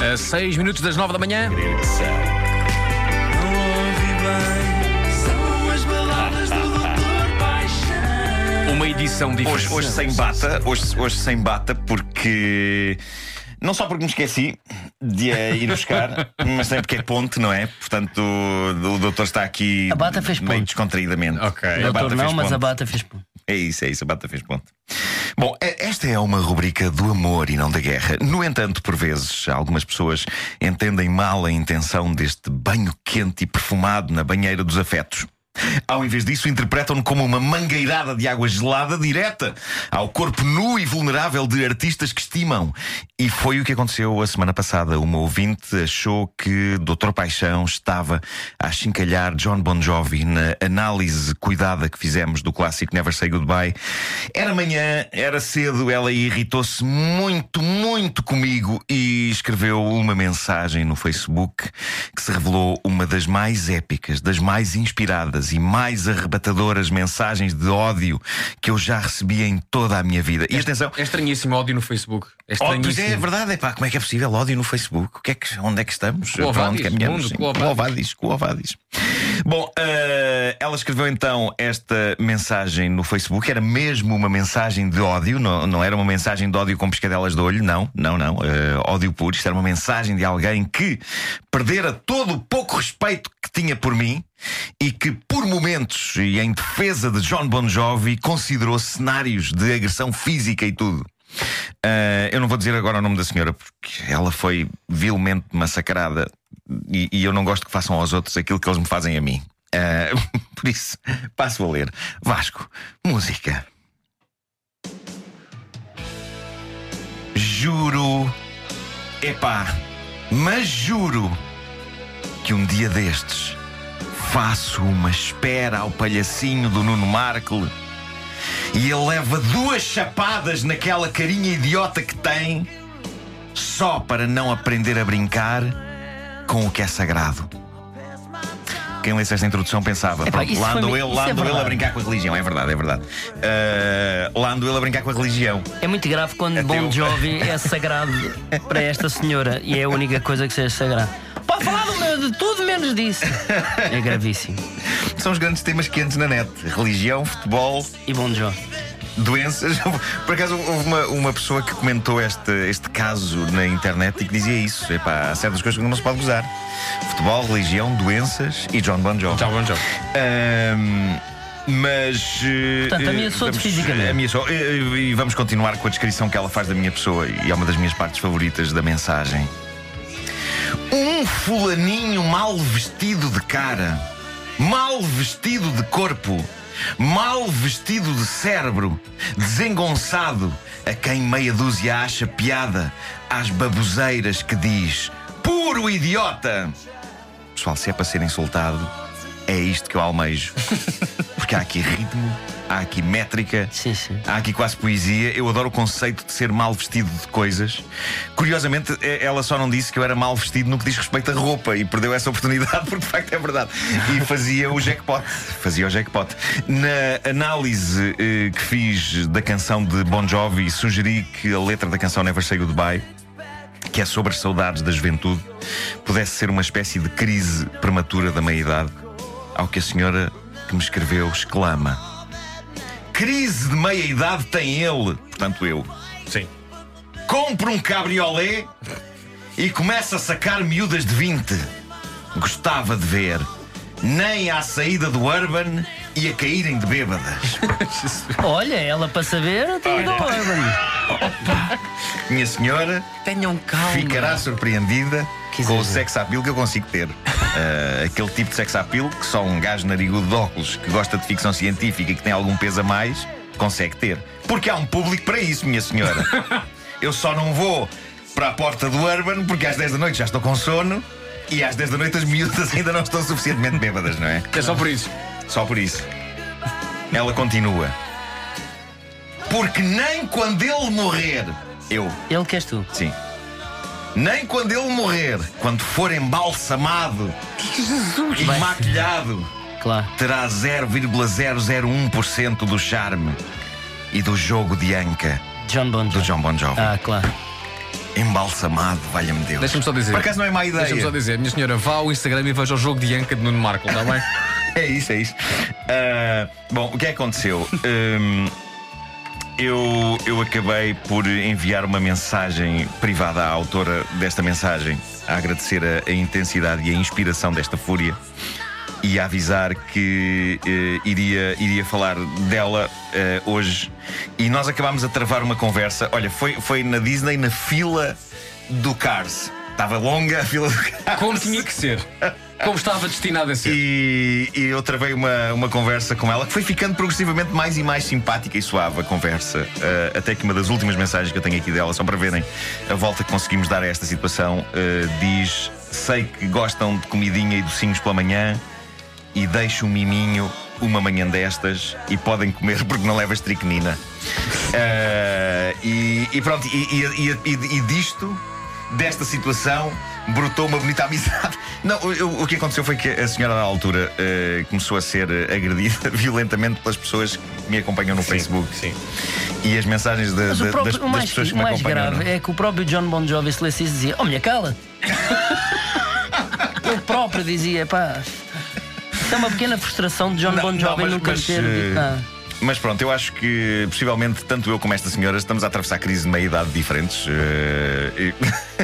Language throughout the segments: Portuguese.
A 6 minutos das 9 da manhã. Uma edição diferente. Hoje, hoje sem bata, hoje, hoje sem bata, porque. Não só porque me esqueci de a ir buscar, mas também porque é ponte, não é? Portanto, o, o doutor está aqui A bata fez meio ponte. descontraídamente. Ok. A Doutor, bata não, fez mas ponte. a bata fez ponto. É isso, é isso, a bata fez ponte. Bom, eh, esta é uma rubrica do amor e não da guerra. No entanto, por vezes, algumas pessoas entendem mal a intenção deste banho quente e perfumado na banheira dos afetos. Ao invés disso, interpretam-no como uma mangueirada de água gelada direta ao corpo nu e vulnerável de artistas que estimam. E foi o que aconteceu a semana passada. Uma ouvinte achou que Dr. Paixão estava a chincalhar John Bon Jovi na análise cuidada que fizemos do clássico Never Say Goodbye. Era manhã, era cedo, ela irritou-se muito, muito comigo e escreveu uma mensagem no Facebook que se revelou uma das mais épicas, das mais inspiradas e mais arrebatadoras mensagens de ódio que eu já recebi em toda a minha vida. E atenção, É estranhíssimo ódio no Facebook. É Oh, pois estranhíssimo. é, é verdade, é pá, como é que é possível ódio no Facebook? O que é que, onde é que estamos? Para onde caminhamos? mundo, Sim. Coovadis, Coovadis. Bom, eh, ela escreveu então esta mensagem no Facebook, era mesmo uma mensagem de ódio, não, não era uma mensagem de ódio com pescadelas de olho, não, não, não, eh, ódio puro, isto era uma mensagem de alguém que perdera todo o pouco respeito que tinha por mim e que, por momentos e em defesa de John Bon Jovi, considerou cenários de agressão física e tudo. Ah, eu não vou dizer agora o nome da senhora porque ela foi vilmente massacrada e, e eu não gosto que façam aos outros aquilo que eles me fazem a mim. Ah, por isso, passo a ler. Vasco, música. Juro, epá, mas juro que um dia destes faço uma espera ao palhacinho do Nuno Markle e ele leva duas chapadas naquela carinha idiota que tem só para não aprender a brincar com o que é sagrado. Quem lesse esta introdução pensava, Epá, pronto, lá andou ele, lá é a brincar com a religião, é verdade, é verdade. Ah, lá andou ele a brincar com a religião. É muito grave quando Até Bon Jovi é sagrado para esta senhora e é a única coisa que seja sagrada. Pode falar de tudo menos disso. É gravíssimo. São os grandes temas quentes na net: religião, futebol, E Bon Jovi. Doenças. Por acaso houve uma, uma pessoa que comentou este, este caso na internet e que dizia isso. Epá, há certas coisas que não se pode gozar: futebol, religião, doenças e John Bon Jovi. Já bom jogo. Ahm, mas. eh, Portanto, eh, ameaçou-te fisicamente. Ameaçou. E, e- e vamos continuar com a descrição que ela faz da minha pessoa e é uma das minhas partes favoritas da mensagem. Um fulaninho mal vestido de cara, mal vestido de corpo, mal vestido de cérebro, desengonçado, a quem meia dúzia acha piada às baboseiras que diz: puro idiota! Pessoal, se é para ser insultado, é isto que eu almejo. Porque há aqui ritmo, há aqui métrica, Sim, sim. há aqui quase poesia. Eu adoro o conceito de ser mal vestido de coisas. Curiosamente, ela só não disse que eu era mal vestido no que diz respeito à roupa e perdeu essa oportunidade, porque de facto é verdade. E fazia o jackpot. Fazia o jackpot. Na análise eh, que fiz da canção de Bon Jovi, sugeri que a letra da canção Never Say Goodbye que é sobre as saudades da juventude, pudesse ser uma espécie de crise prematura da meia-idade, ao que a senhora que me escreveu exclama: Crise de meia-idade tem ele, portanto eu. Sim. Compra um cabriolé e começa a sacar miúdas de 20. Gostava de ver. Nem à saída do Urban e a caírem de bêbadas. Olha, ela para saber tem ido ao Urban. Minha senhora Tenham calma. ficará surpreendida Que com o sex appeal que eu consigo ter. Ah, aquele tipo de sex appeal que só um gajo narigudo de óculos que gosta de ficção científica e que tem algum peso a mais consegue ter. Porque há um público para isso, minha senhora. Eu só não vou para a porta do Urban porque às 10 da noite já estou com sono e às 10 da noite as miúdas ainda não estão suficientemente bêbadas, não é? É só por isso. Só por isso. Ela continua. Porque nem quando ele morrer, eu, Ele que és tu. sim. Nem quando ele morrer, quando for embalsamado e Vai. maquilhado, Claro. terá 0,001% do charme e do jogo de anca John Bon do. John Bon Jovi. Ah, claro. embalsamado, valha-me Deus. Deixa-me só dizer. Por acaso não é má ideia. Deixa-me só dizer, minha senhora, vá ao Instagram e veja o jogo de Anca de Nuno Marco, está bem? É isso, é isso. Ah, bom, o que é que aconteceu? Hum, eu, eu acabei por enviar uma mensagem privada à autora desta mensagem, a agradecer a, a intensidade e a inspiração desta fúria e a avisar que eh, iria, iria falar dela eh, hoje. E nós acabámos a travar uma conversa. Olha, foi, foi na Disney, na fila do Cars. Estava longa a fila do Cars. Como tinha que ser. Como estava destinado a ser. E, e eu travei uma, uma conversa com ela que foi ficando progressivamente mais e mais simpática e suave a conversa. Uh, até que uma das últimas mensagens que eu tenho aqui dela, só para verem a volta que conseguimos dar a esta situação, uh, diz: Sei que gostam de comidinha e docinhos pela manhã e deixo um miminho uma manhã destas e podem comer porque não leva estricnina. Uh, e, e, pronto, e, e, e disto, desta situação brotou uma bonita amizade. Não, o, o, que aconteceu foi que a senhora, na altura, uh, começou a ser agredida violentamente pelas pessoas que me acompanham no sim, Facebook. Sim. E as mensagens de, de, próprio, das, das mais, pessoas que me acompanham. O mais grave não? é que o próprio John Bon Jovi, se lesse dizia: Oh, minha cala! Ele próprio dizia: pá. É uma pequena frustração de John não, Bon Jovi não, mas, nunca mas, ter. Uh... Ah. Mas pronto, eu acho que possivelmente tanto eu como esta senhora estamos a atravessar crises de meia-idade diferentes. Uh, e...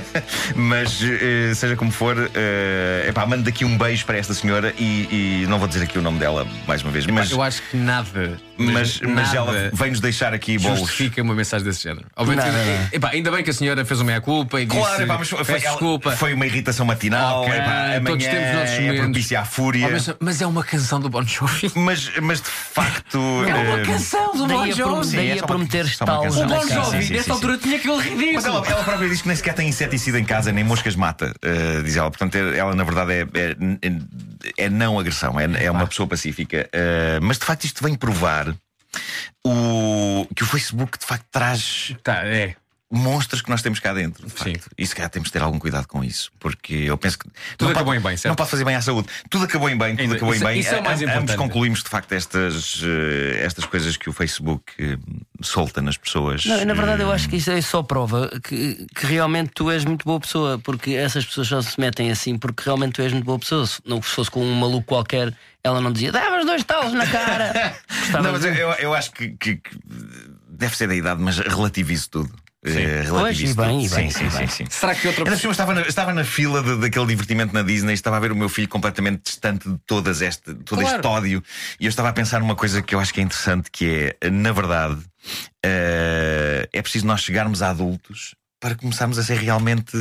mas uh, seja como for, uh, epá, mando daqui um beijo para esta senhora e, e, não vou dizer aqui o nome dela mais uma vez. Mas eu acho que nada. Mas, mas ela vem-nos deixar aqui bolos. Justifica uma mensagem desse género. Obviamente, não. epá, ainda bem que a senhora fez uma meia-culpa e Claro, disse. epá, mas foi, "Peço ela- desculpa. foi uma irritação matinal. Ok, epá, amanhã todos temos os nossos é momentos. propícia à fúria. Oh, mas, mas é uma canção do Bon Jovi. mas, mas de facto. É uma eh, canção do Bon Jovi. daí é a uma- prometer estalos canção. O Bon Jovi, sim. altura, tinha aquele ridículo. Mas ela, ela própria diz que nem sequer tem inseticida em casa, nem moscas mata, eh, diz ela. Portanto, é- ela na verdade é, é, é não agressão, é, é uma pessoa pacífica. Eh, mas de facto isto vem provar o, que o Facebook de facto traz Tá, é. Monstros que nós temos cá dentro. de Sim. facto. E se calhar temos de ter algum cuidado com isso, porque eu penso que. Tudo acabou pode, em bem, certo? Não pode fazer bem à saúde. Tudo acabou em bem, tudo Ainda- acabou isso- em bem. isso é o mais Am- Ambos importante. concluímos de facto estas, eh, estas coisas que o Facebook eh, solta nas pessoas. Não, na verdade, eu acho que isso é só prova que, que realmente tu és muito boa pessoa, porque essas pessoas só se metem assim porque realmente tu és muito boa pessoa. Se não fosse com um maluco qualquer, ela não dizia, davas dois talos na cara. Não, mas eu, eu acho que, que- que deve ser da idade, mas relativizo tudo. Eh, relativizo Pois, e bem, e bem, sim, sim, sim, sim. Será que outra pessoa. estava na, estava na fila de- daquele divertimento na Disney, estava a ver o meu filho completamente distante de todas este, todo Claro. este ódio. E eu estava a pensar numa coisa que eu acho que é interessante, que é, na verdade, eh, é preciso nós chegarmos a adultos para começarmos a ser realmente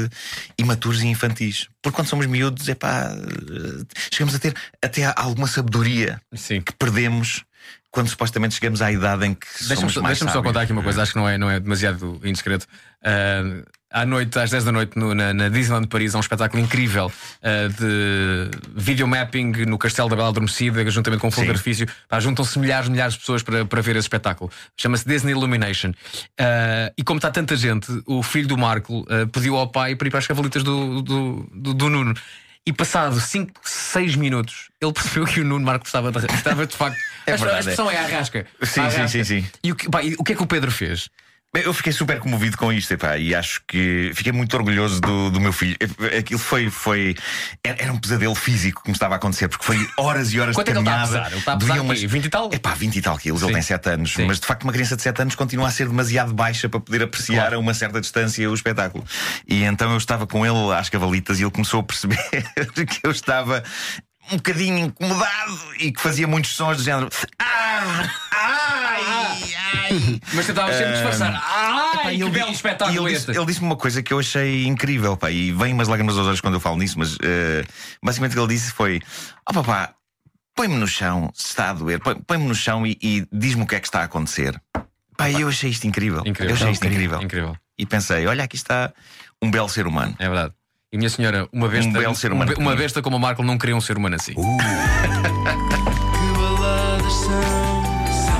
imaturos e infantis. Porque quando somos miúdos, é pá, chegamos a ter até alguma sabedoria Sim. que perdemos quando supostamente chegamos à idade em que Deixa-me somos só, mais deixa-me só contar aqui uma coisa, acho que não é, não é demasiado indiscreto. Ah, à noite, às 10 da noite, no- na, na Disneyland de Paris, há um espetáculo incrível ah, de videomapping no Castelo da Bela Adormecida, juntamente com Sim. de artifício. Pá, Juntam-se milhares e milhares de pessoas para, para ver esse espetáculo. Chama-se Disney Illumination. Ah, e como está tanta gente, o filho do Marco pediu ao pai para ir para as cavalitas do, do, do, do Nuno. E passado 5, 6 minutos, ele percebeu que o Nuno Marco estava de, estava de facto. É a, verdade, a expressão é a arrasca. Sim, sim, sim, sim. E o que, pá, e o que é que o Pedro fez? Eu fiquei super comovido com isto epá, e acho que fiquei muito orgulhoso do, do meu filho. Aquilo foi, foi. Era um pesadelo físico que me estava a acontecer, porque foi horas e horas Quanto de é que ele está a caminhada. pesar? Ele está a pesar quê? 20 e tal? Epá, 20 e tal quilos, ele tem 7 anos. Sim. Mas de facto, uma criança de 7 anos continua a ser demasiado baixa para poder apreciar Claro. a uma certa distância o espetáculo. E então eu estava com ele às cavalitas e ele começou a perceber que eu estava. Um bocadinho incomodado e que fazia muitos sons do género. Ah! Ai! Ai! Mas tentava sempre disfarçar. Ai, Pá, e que ele belo espetáculo ele este. disse, ele disse-me uma coisa que eu achei incrível, pá, e vem umas lágrimas aos olhos quando eu falo nisso, mas eh, basicamente o que ele disse foi: Ó papá, põe-me no chão, se está a doer, põe- põe-me no chão e, e diz-me o que é que está a acontecer. Pá, eu achei isto incrível. Incrível. Eu achei isto incrível. Incrível. E pensei: olha, aqui está um belo ser humano. É verdade. E minha senhora, uma besta, Um belo ser humano uma, uma besta como o Marco não queria um ser humano assim.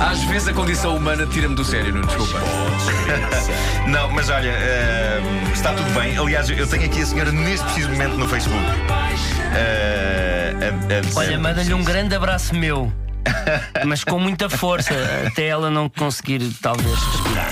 Às vezes a condição humana tira-me do sério, não desculpa. Não, mas olha, eh, está tudo bem. Aliás, eu tenho aqui a senhora neste preciso momento no Facebook. Eh, a- a dizer- Olha, manda-lhe um grande abraço meu, mas com muita força, até ela não conseguir, talvez, respirar.